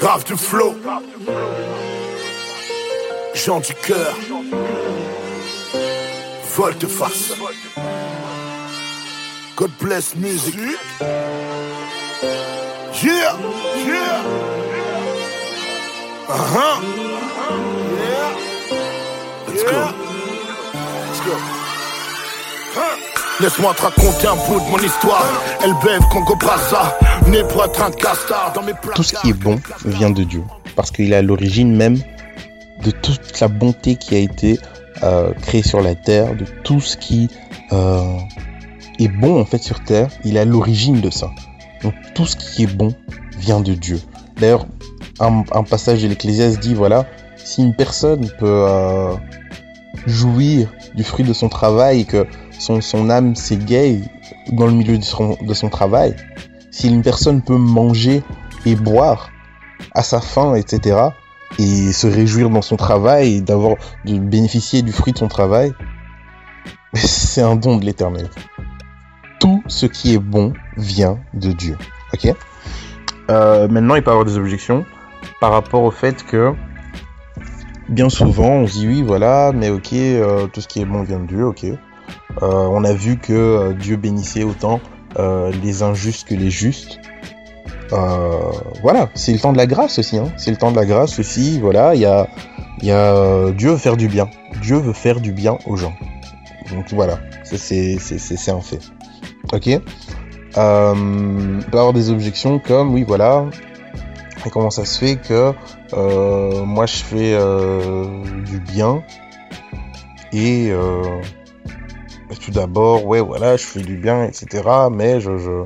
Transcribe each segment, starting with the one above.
Grave du flow. Jean du cœur. Volte-face. God bless music. Yeah, yeah. Uh-huh. Yeah. Let's go. Let's go. Laisse-moi te raconter un bout de mon histoire. Elle bève Congo Brazza, né pour être un castard. Tout ce qui est bon vient de Dieu, parce qu'il est à l'origine même de toute la bonté qui a été euh, créée sur la terre, de tout ce qui euh, est bon en fait sur terre, il est à l'origine de ça. Donc tout ce qui est bon vient de Dieu. D'ailleurs, un, passage de l'Ecclésiaste dit voilà, si une personne peut euh, jouir du fruit de son travail que son, âme s'égaye dans le milieu de son, de son travail, si une personne peut manger et boire à sa faim, etc., et se réjouir dans son travail et d'avoir de bénéficier du fruit de son travail, c'est un don de l'éternel. Tout ce qui est bon vient de Dieu. Ok? Euh, Maintenant, il peut y avoir des objections par rapport au fait que bien souvent, on se dit oui, voilà, mais ok, euh, tout ce qui est bon vient de Dieu, ok. Euh, on a vu que euh, Dieu bénissait autant euh, les injustes que les justes. Voilà, c'est le temps de la grâce aussi. Hein. C'est le temps de la grâce aussi. Voilà, il y a, y a Dieu veut faire du bien. Dieu veut faire du bien aux gens. Donc voilà, c'est un fait. Ok? Euh, peut avoir des objections comme oui, voilà. Et comment ça se fait que moi je fais du bien et tout d'abord ouais voilà je fais du bien etc mais je, je,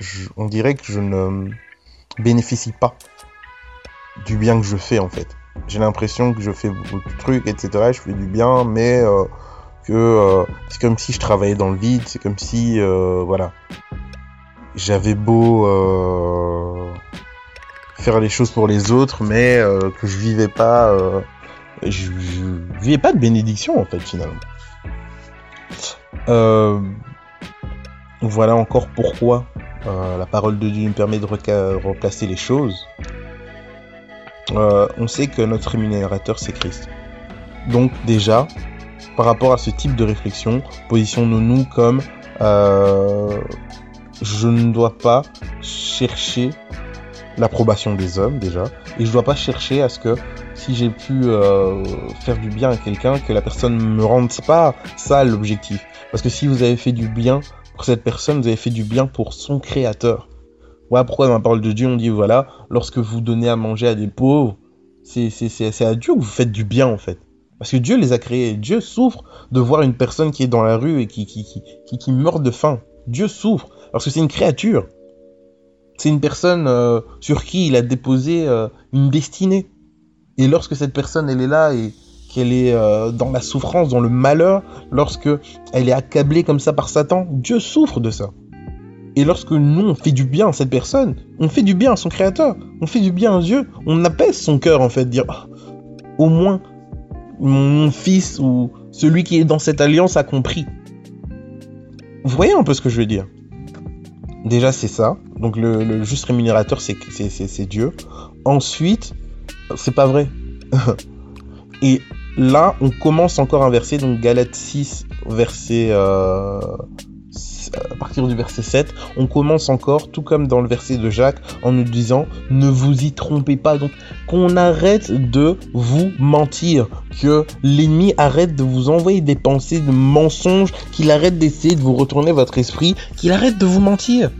je- on dirait que je ne bénéficie pas du bien que je fais en fait j'ai l'impression que je fais beaucoup de trucs etc je fais du bien mais euh, que euh, c'est comme si je travaillais dans le vide c'est comme si euh, voilà j'avais beau euh, faire les choses pour les autres, mais euh, que je vivais pas, euh, je, je vivais pas de bénédiction en fait finalement. Euh, voilà encore pourquoi euh, la parole de Dieu nous permet de replacer les choses. Euh, on sait que notre rémunérateur c'est Christ. Donc déjà, par rapport à ce type de réflexion, positionnons-nous comme je ne dois pas chercher l'approbation des hommes déjà et je dois pas chercher à ce que si j'ai pu euh, faire du bien à quelqu'un que la personne me rende pas ça l'objectif. Parce que si vous avez fait du bien pour cette personne vous avez fait du bien pour son créateur. Voilà pourquoi dans la parole de Dieu on dit voilà lorsque vous donnez à manger à des pauvres c'est à Dieu que vous faites du bien en fait. Parce que Dieu les a créés. Dieu souffre de voir une personne qui est dans la rue et qui qui qui qui, qui meurt de faim. Dieu souffre parce que c'est une créature. C'est une personne euh, sur qui il a déposé euh, une destinée. Et lorsque cette personne elle est là et qu'elle est euh, dans la souffrance, dans le malheur, lorsque elle est accablée comme ça par Satan, Dieu souffre de ça. Et lorsque nous on fait du bien à cette personne, on fait du bien à son créateur, on fait du bien à Dieu, on apaise son cœur en fait, dire Ah, au moins mon fils ou celui qui est dans cette alliance a compris. Vous voyez un peu ce que je veux dire? Déjà, c'est ça. Donc, le, le juste rémunérateur, c'est Dieu. Ensuite, c'est pas vrai. Et là, on commence encore un verset, donc Galates 6, verset. euh, à partir du verset 7, on commence encore, tout comme dans le verset de Jacques, en nous disant ne vous y trompez pas. Donc, qu'on arrête de vous mentir, que l'ennemi arrête de vous envoyer des pensées de mensonges, qu'il arrête d'essayer de vous retourner votre esprit, qu'il arrête de vous mentir,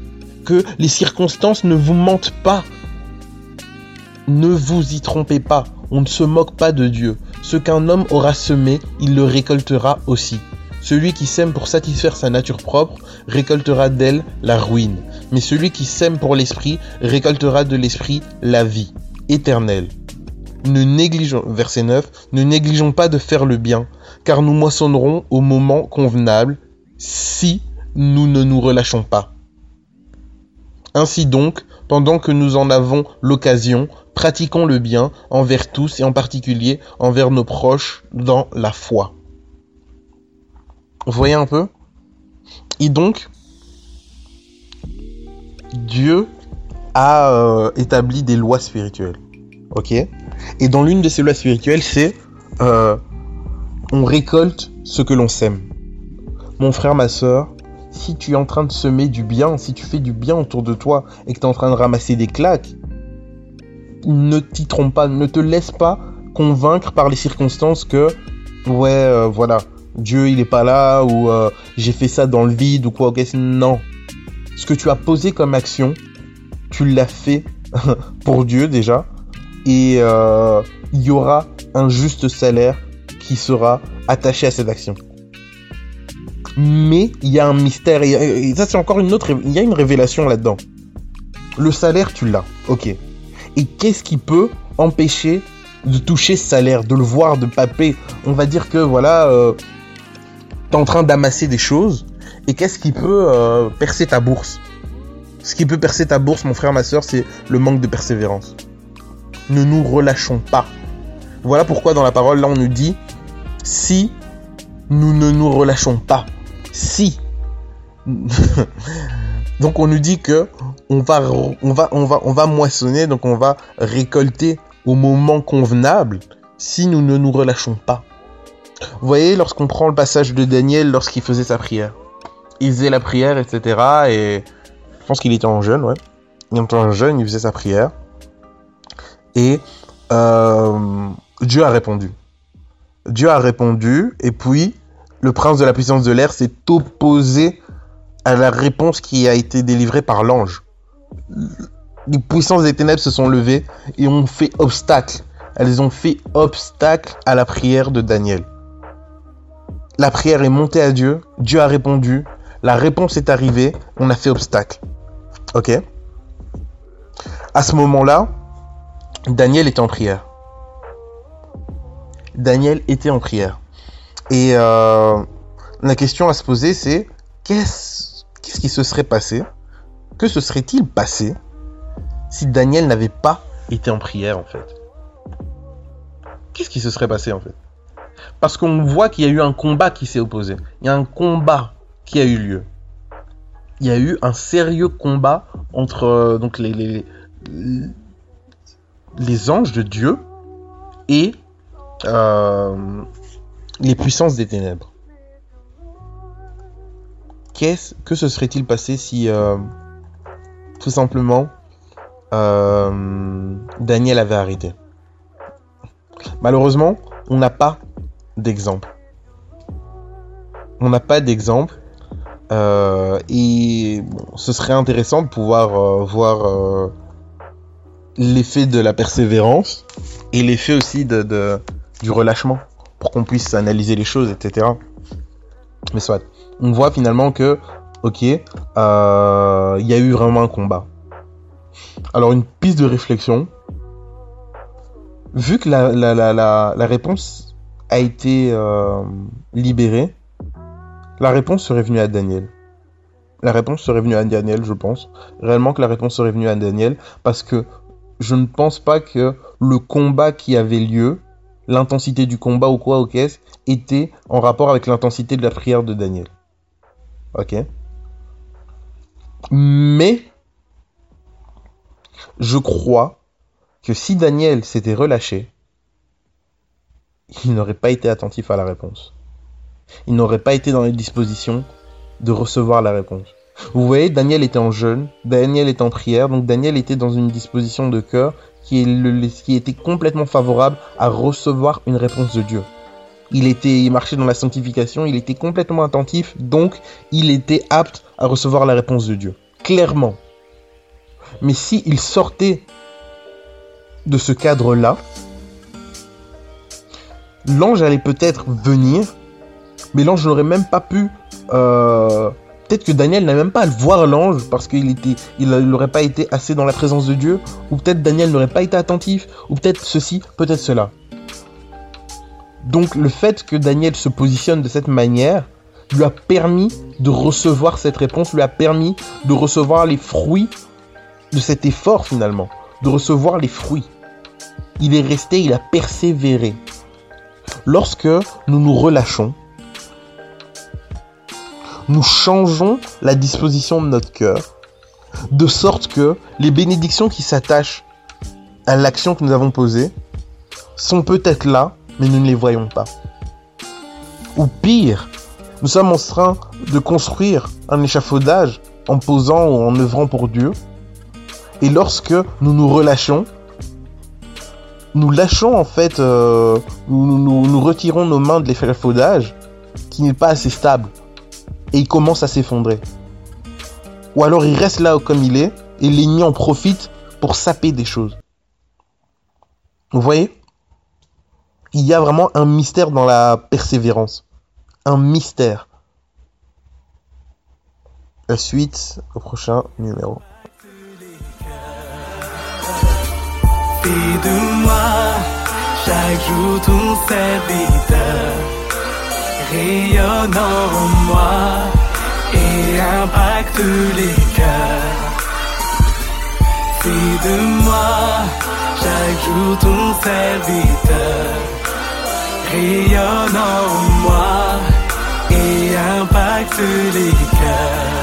que les circonstances ne vous mentent pas. Ne vous y trompez pas, on ne se moque pas de Dieu. Ce qu'un homme aura semé, il le récoltera aussi. Celui qui sème pour satisfaire sa nature propre récoltera d'elle la ruine. Mais celui qui sème pour l'esprit récoltera de l'esprit la vie éternelle. Ne négligeons, verset 9, ne négligeons pas de faire le bien, car nous moissonnerons au moment convenable si nous ne nous relâchons pas. Ainsi donc, pendant que nous en avons l'occasion, pratiquons le bien envers tous et en particulier envers nos proches dans la foi. Vous voyez un peu? Et donc, Dieu a euh, établi des lois spirituelles. Ok? Et dans l'une de ces lois spirituelles, c'est euh, on récolte ce que l'on sème. Mon frère, ma soeur, si tu es en train de semer du bien, si tu fais du bien autour de toi et que tu es en train de ramasser des claques, ne t'y trompe pas, ne te laisse pas convaincre par les circonstances que, ouais, euh, voilà, Dieu il est pas là ou euh, j'ai fait ça dans le vide ou quoi. ok non. Ce que tu as posé comme action, tu l'as fait pour Dieu déjà et euh, il y aura un juste salaire qui sera attaché à cette action. Mais il y a un mystère et, ça c'est encore une autre, il y a une révélation là-dedans. Le salaire tu l'as, ok. Et qu'est-ce qui peut empêcher de toucher ce salaire, de le voir, de paper? On va dire que voilà, euh, t'es en train d'amasser des choses et qu'est-ce qui peut euh, percer ta bourse? Ce qui peut percer ta bourse, mon frère, ma soeur, c'est le manque de persévérance. Ne nous relâchons pas. Voilà pourquoi dans la parole, là, on nous dit si nous ne nous relâchons pas, si. donc on nous dit que on va, on va, on va, on va moissonner, donc on va récolter au moment convenable si nous ne nous relâchons pas. Vous voyez, lorsqu'on prend le passage de Daniel lorsqu'il faisait sa prière, il faisait la prière, etc. Et je pense qu'il était en jeûne, ouais. Il était en jeûne, il faisait sa prière. Et euh, Dieu a répondu. Dieu a répondu, et puis le prince de la puissance de l'air s'est opposé à la réponse qui a été délivrée par l'ange. Les puissances des ténèbres se sont levées et ont fait obstacle. Elles ont fait obstacle à la prière de Daniel. La prière est montée à Dieu, Dieu a répondu, la réponse est arrivée, on a fait obstacle. Ok À ce moment-là, Daniel était en prière. Daniel était en prière. Et euh, la question à se poser, c'est qu'est-ce qui se serait passé? Que se serait-il passé si Daniel n'avait pas été en prière en fait? Qu'est-ce qui se serait passé en fait? Parce qu'on voit qu'il y a eu un combat qui s'est opposé. Il y a un combat qui a eu lieu. Il y a eu un sérieux combat entre euh, donc les, anges de Dieu et euh, les puissances des ténèbres. Qu'est-ce que se serait-il passé si euh, tout simplement Daniel avait arrêté? Malheureusement, on n'a pas d'exemple. On n'a pas d'exemple. Euh, et ce serait intéressant de pouvoir euh, voir euh, l'effet de la persévérance et l'effet aussi de, du relâchement pour qu'on puisse analyser les choses, etc. Mais soit, on voit finalement que, ok, il y a eu vraiment un combat. Alors une piste de réflexion, vu que la, réponse a été euh, libéré, la réponse serait venue à Daniel. La réponse serait venue à Daniel, je pense. Réellement que la réponse serait venue à Daniel, parce que je ne pense pas que le combat qui avait lieu, l'intensité du combat ou quoi, ok, était en rapport avec l'intensité de la prière de Daniel. Ok Mais, je crois que si Daniel s'était relâché, il n'aurait pas été attentif à la réponse. Il n'aurait pas été dans les dispositions de recevoir la réponse. Vous voyez, Daniel était en jeûne, Daniel était en prière, donc Daniel était dans une disposition de cœur qui, était complètement favorable à recevoir une réponse de Dieu. Il était marchait dans la sanctification, il était complètement attentif, donc il était apte à recevoir la réponse de Dieu. Clairement. Mais si il sortait de ce cadre-là, l'ange allait peut-être venir, mais l'ange n'aurait même pas pu. Euh, peut-être que Daniel n'a même pas à voir l'ange parce qu'il était, il n'aurait pas été assez dans la présence de Dieu, ou peut-être Daniel n'aurait pas été attentif, ou peut-être ceci, peut-être cela. Donc le fait que Daniel se positionne de cette manière lui a permis de recevoir cette réponse, lui a permis de recevoir les fruits de cet effort finalement, de recevoir les fruits. Il est resté, il a persévéré. Lorsque nous nous relâchons, nous changeons la disposition de notre cœur, de sorte que les bénédictions qui s'attachent à l'action que nous avons posée sont peut-être là, mais nous ne les voyons pas. Ou pire, nous sommes en train de construire un échafaudage en posant ou en œuvrant pour Dieu. Et lorsque nous nous relâchons, nous lâchons en fait, euh, nous, nous, retirons nos mains de l'échafaudage qui n'est pas assez stable et il commence à s'effondrer. Ou alors il reste là comme il est et l'ennemi en profite pour saper des choses. Vous voyez? Il y a vraiment un mystère dans la persévérance. Un mystère. La suite au prochain numéro. Rayonne en moi et impacte les cœurs. Fais de moi chaque jour ton serviteur rayonne en moi et impacte les cœurs.